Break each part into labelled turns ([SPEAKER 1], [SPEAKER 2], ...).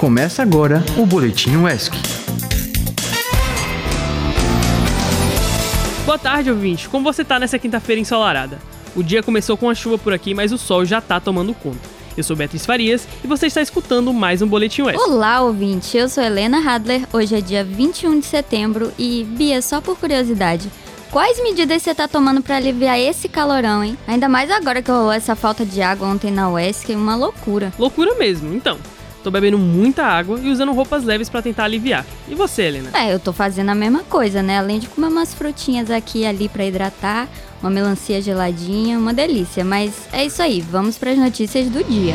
[SPEAKER 1] Começa agora o Boletim UESC.
[SPEAKER 2] Boa tarde, ouvinte. Como você tá nessa quinta-feira ensolarada? O dia começou com a chuva por aqui, mas o sol já tá tomando conta. Eu sou Beatriz Farias e você está escutando mais um Boletim UESC.
[SPEAKER 3] Olá, ouvinte. Eu sou Helena Hadler. Hoje é dia 21 de setembro e, Bia, só por curiosidade, Quais medidas você tá tomando para aliviar esse calorão, hein? Ainda mais agora que rolou essa falta de água ontem na UESC, uma loucura.
[SPEAKER 2] Loucura mesmo, então. Tô bebendo muita água e usando roupas leves para tentar aliviar. E você, Helena?
[SPEAKER 3] É, eu tô fazendo a mesma coisa, né? Além de comer umas frutinhas aqui e ali para hidratar, uma melancia geladinha, uma delícia. Mas é isso aí, vamos para as notícias do dia.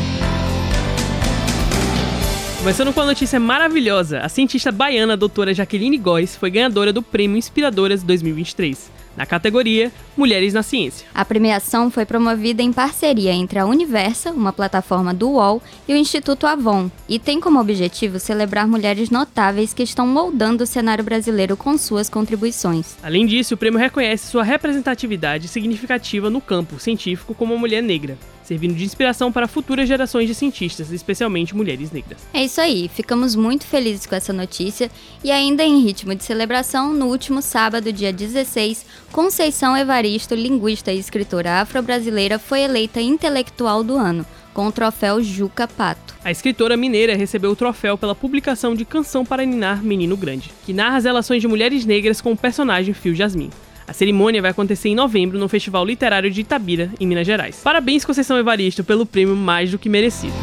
[SPEAKER 2] Começando com a notícia maravilhosa, a cientista baiana a doutora Jaqueline Góes foi ganhadora do Prêmio Inspiradoras 2023 na categoria Mulheres na Ciência.
[SPEAKER 3] A premiação foi promovida em parceria entre a Universa, uma plataforma do UOL, e o Instituto Avon, e tem como objetivo celebrar mulheres notáveis que estão moldando o cenário brasileiro com suas contribuições.
[SPEAKER 2] Além disso, o prêmio reconhece sua representatividade significativa no campo científico como mulher negra servindo de inspiração para futuras gerações de cientistas, especialmente mulheres negras.
[SPEAKER 3] É isso aí, ficamos muito felizes com essa notícia e ainda em ritmo de celebração, no último sábado, dia 16, Conceição Evaristo, linguista e escritora afro-brasileira, foi eleita intelectual do ano com o troféu Juca Pato.
[SPEAKER 2] A escritora mineira recebeu o troféu pela publicação de Canção para Ninar Menino Grande, que narra as relações de mulheres negras com o personagem Fio Jasmin. A cerimônia vai acontecer em novembro no Festival Literário de Itabira, em Minas Gerais. Parabéns, Conceição Evaristo, pelo prêmio mais do que merecido.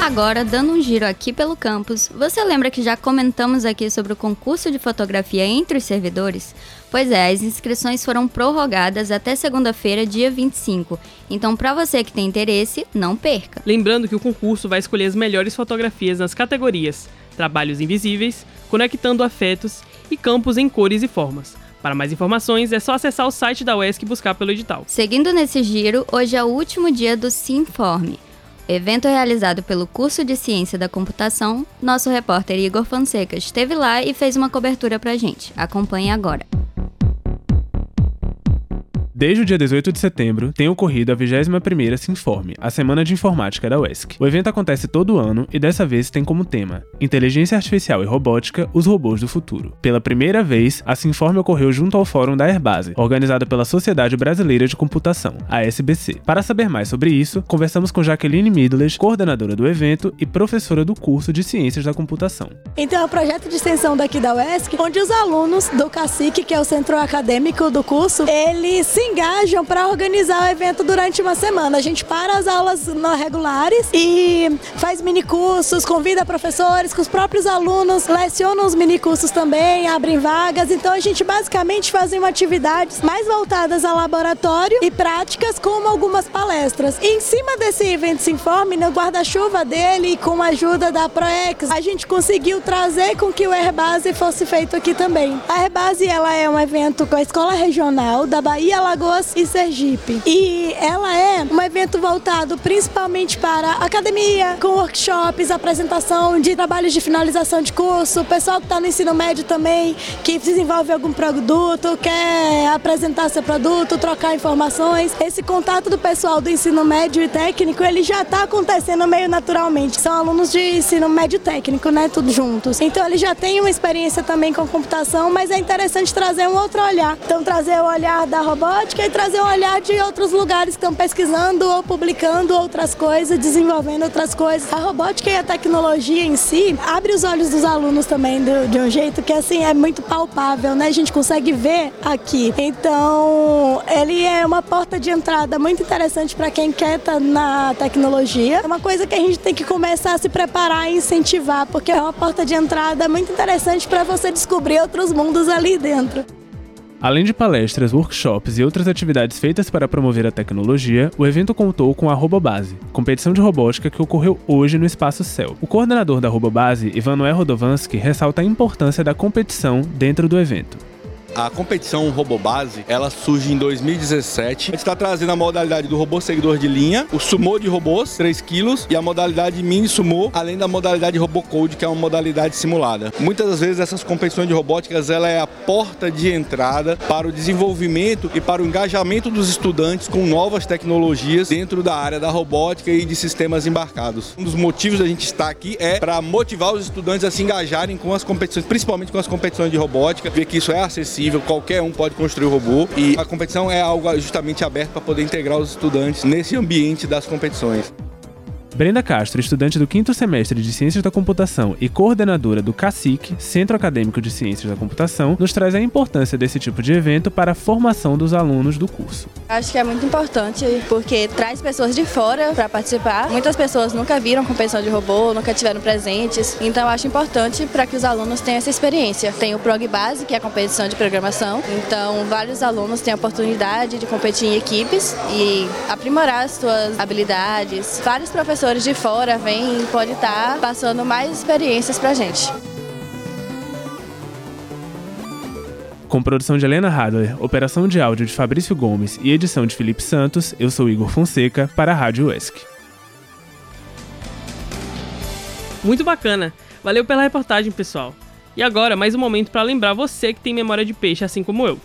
[SPEAKER 3] Agora, dando um giro aqui pelo campus, você lembra que já comentamos aqui sobre o concurso de fotografia entre os servidores? Pois é, as inscrições foram prorrogadas até segunda-feira, dia 25. Então, para você que tem interesse, não perca.
[SPEAKER 2] Lembrando que o concurso vai escolher as melhores fotografias nas categorias Trabalhos Invisíveis, Conectando Afetos e Campos em Cores e Formas. Para mais informações, é só acessar o site da UESC e buscar pelo edital.
[SPEAKER 3] Seguindo nesse giro, hoje é o último dia do Sinforme. Evento realizado pelo curso de Ciência da Computação, nosso repórter Igor Fonseca esteve lá e fez uma cobertura pra gente. Acompanhe agora.
[SPEAKER 4] Desde o dia 18 de setembro, tem ocorrido a 21ª Sinforme, a Semana de Informática da UESC. O evento acontece todo ano e dessa vez tem como tema Inteligência Artificial e Robótica, os robôs do futuro. Pela primeira vez, a Sinforme ocorreu junto ao Fórum da Airbase, organizada pela Sociedade Brasileira de Computação, a SBC. Para saber mais sobre isso, conversamos com Jaqueline Midles, coordenadora do evento e professora do curso de Ciências da Computação.
[SPEAKER 5] Então é um projeto de extensão daqui da UESC, onde os alunos do CACIC, que é o centro acadêmico do curso, eles se engajam para organizar o evento durante uma semana. A gente para as aulas regulares e faz mini cursos, convida professores, que os próprios alunos lecionam os mini cursos também, abrem vagas. Então a gente basicamente faz uma atividades mais voltadas a laboratório e práticas, como algumas palestras. E em cima desse evento se informe, no guarda-chuva dele, com a ajuda da Proex, a gente conseguiu trazer com que o Airbase fosse feito aqui também. A Airbase ela é um evento com a Escola Regional da Bahia Lagoa Alagoas e Sergipe. E ela é um evento voltado principalmente para academia, com workshops, apresentação de trabalhos de finalização de curso, o pessoal que está no ensino médio também, que desenvolve algum produto, quer apresentar seu produto, trocar informações. Esse contato do pessoal do ensino médio e técnico, ele já está acontecendo meio naturalmente. São alunos de ensino médio técnico, né? Tudo juntos. Então ele já tem uma experiência também com computação, mas é interessante trazer um outro olhar. Então trazer o olhar da robótica e trazer um olhar de outros lugares que estão pesquisando ou publicando outras coisas, desenvolvendo outras coisas. A robótica e a tecnologia em si abre os olhos dos alunos também do, de um jeito que assim é muito palpável, né? A gente consegue ver aqui. Então, ele é uma porta de entrada muito interessante para quem quer estar tá na tecnologia. É uma coisa que a gente tem que começar a se preparar e incentivar, porque é uma porta de entrada muito interessante para você descobrir outros mundos ali dentro.
[SPEAKER 4] Além de palestras, workshops e outras atividades feitas para promover a tecnologia, o evento contou com a Robobase, competição de robótica que ocorreu hoje no Espaço Céu. O coordenador da Robobase, Ivanuel Rodovansky, ressalta a importância da competição dentro do evento.
[SPEAKER 6] A competição Robobase, ela surge em 2017. A gente está trazendo a modalidade do robô seguidor de linha, o sumo de robôs, 3 quilos, e a modalidade mini sumo, além da modalidade robocode, que é uma modalidade simulada. Muitas das vezes essas competições de robóticas, ela é a porta de entrada para o desenvolvimento e para o engajamento dos estudantes com novas tecnologias dentro da área da robótica e de sistemas embarcados. Um dos motivos da gente estar aqui é para motivar os estudantes a se engajarem com as competições, principalmente com as competições de robótica, ver que isso é acessível, qualquer um pode construir o robô e a competição é algo justamente aberto para poder integrar os estudantes nesse ambiente das competições.
[SPEAKER 4] Brenda Castro, estudante do quinto semestre de Ciências da Computação e coordenadora do CACIC, Centro Acadêmico de Ciências da Computação, nos traz a importância desse tipo de evento para a formação dos alunos do curso.
[SPEAKER 7] Acho que é muito importante porque traz pessoas de fora para participar. Muitas pessoas nunca viram competição de robô, nunca tiveram presentes, então acho importante para que os alunos tenham essa experiência. Tem o Prog Base, que é a competição de programação, então vários alunos têm a oportunidade de competir em equipes e aprimorar as suas habilidades. Vários professores professores de fora vêm e pode estar passando mais experiências para a gente.
[SPEAKER 4] Com produção de Helena Hadler, operação de áudio de Fabrício Gomes e edição de Felipe Santos, eu sou Igor Fonseca para a Rádio UESC.
[SPEAKER 2] Muito bacana. Valeu pela reportagem, pessoal. E agora, mais um momento para lembrar você que tem memória de peixe assim como eu.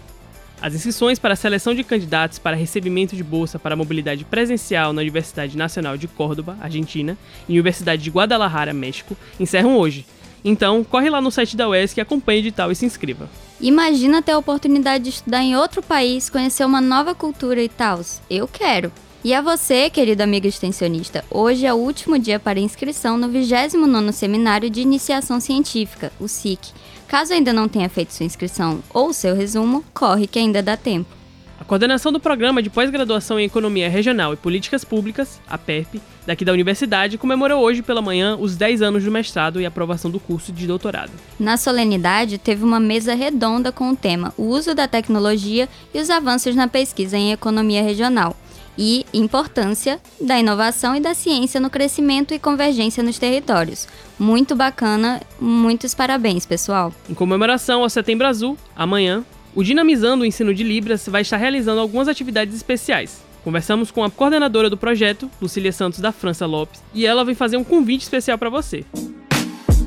[SPEAKER 2] As inscrições para a seleção de candidatos para recebimento de bolsa para mobilidade presencial na Universidade Nacional de Córdoba, Argentina, e Universidade de Guadalajara, México, encerram hoje. Então, corre lá no site da UESC, acompanhe o edital e se inscreva.
[SPEAKER 3] Imagina ter a oportunidade de estudar em outro país, conhecer uma nova cultura e tal. Eu quero! E a você, querido amigo extensionista, hoje é o último dia para inscrição no 29º Seminário de Iniciação Científica, o SIC. Caso ainda não tenha feito sua inscrição ou seu resumo, corre que ainda dá tempo.
[SPEAKER 2] A coordenação do Programa de Pós-Graduação em Economia Regional e Políticas Públicas, a PERP, daqui da universidade, comemorou hoje pela manhã os 10 anos do mestrado e aprovação do curso de doutorado.
[SPEAKER 3] Na solenidade, teve uma mesa redonda com o tema O uso da tecnologia e os avanços na pesquisa em economia regional e importância da inovação e da ciência no crescimento e convergência nos territórios. Muito bacana, muitos parabéns, pessoal.
[SPEAKER 2] Em comemoração ao Setembro Azul, amanhã, o Dinamizando o Ensino de Libras vai estar realizando algumas atividades especiais. Conversamos com a coordenadora do projeto, Lucília Santos da França Lopes, e ela vem fazer um convite especial para você.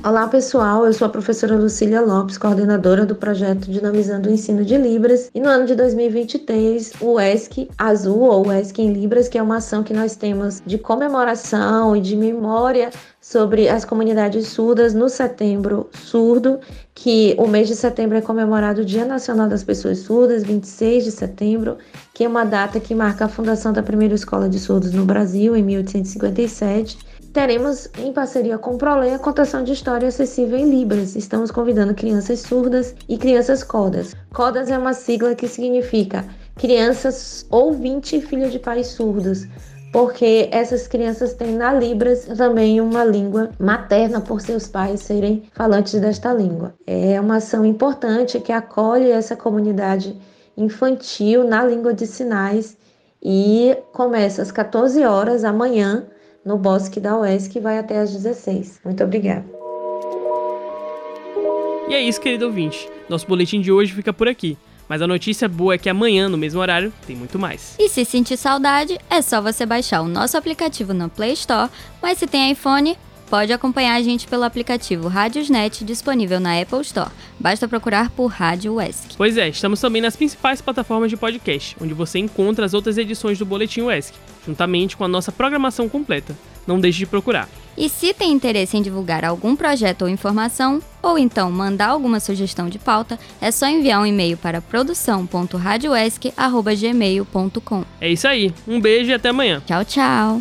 [SPEAKER 8] Olá pessoal, eu sou a professora Lucília Lopes, coordenadora do projeto Dinamizando o Ensino de Libras, e no ano de 2023 o ESC Azul, ou ESC em Libras, que é uma ação que nós temos de comemoração e de memória sobre as comunidades surdas no setembro surdo, que o mês de setembro é comemorado o Dia Nacional das Pessoas Surdas, 26 de setembro, que é uma data que marca a fundação da primeira escola de surdos no Brasil, em 1857 teremos, em parceria com o Prolé, a contação de história acessível em Libras. Estamos convidando crianças surdas e crianças codas. Codas é uma sigla que significa crianças ouvinte e filho de pais surdos, porque essas crianças têm na Libras também uma língua materna por seus pais serem falantes desta língua. É uma ação importante que acolhe essa comunidade infantil na língua de sinais e começa às 14 horas amanhã no Bosque da UESC e vai até às 16. Muito obrigada.
[SPEAKER 2] E é isso, querido ouvinte. Nosso boletim de hoje fica por aqui. Mas a notícia boa é que amanhã, no mesmo horário, tem muito mais.
[SPEAKER 3] E se sentir saudade, é só você baixar o nosso aplicativo no Play Store, mas se tem iPhone, pode acompanhar a gente pelo aplicativo Rádiosnet disponível na Apple Store. Basta procurar por Rádio UESC.
[SPEAKER 2] Pois é, estamos também nas principais plataformas de podcast, onde você encontra as outras edições do Boletim UESC, juntamente com a nossa programação completa. Não deixe de procurar.
[SPEAKER 3] E se tem interesse em divulgar algum projeto ou informação, ou então mandar alguma sugestão de pauta, é só enviar um e-mail para produção.radioesc.gmail.com.
[SPEAKER 2] É isso aí, um beijo e até amanhã.
[SPEAKER 3] Tchau, tchau.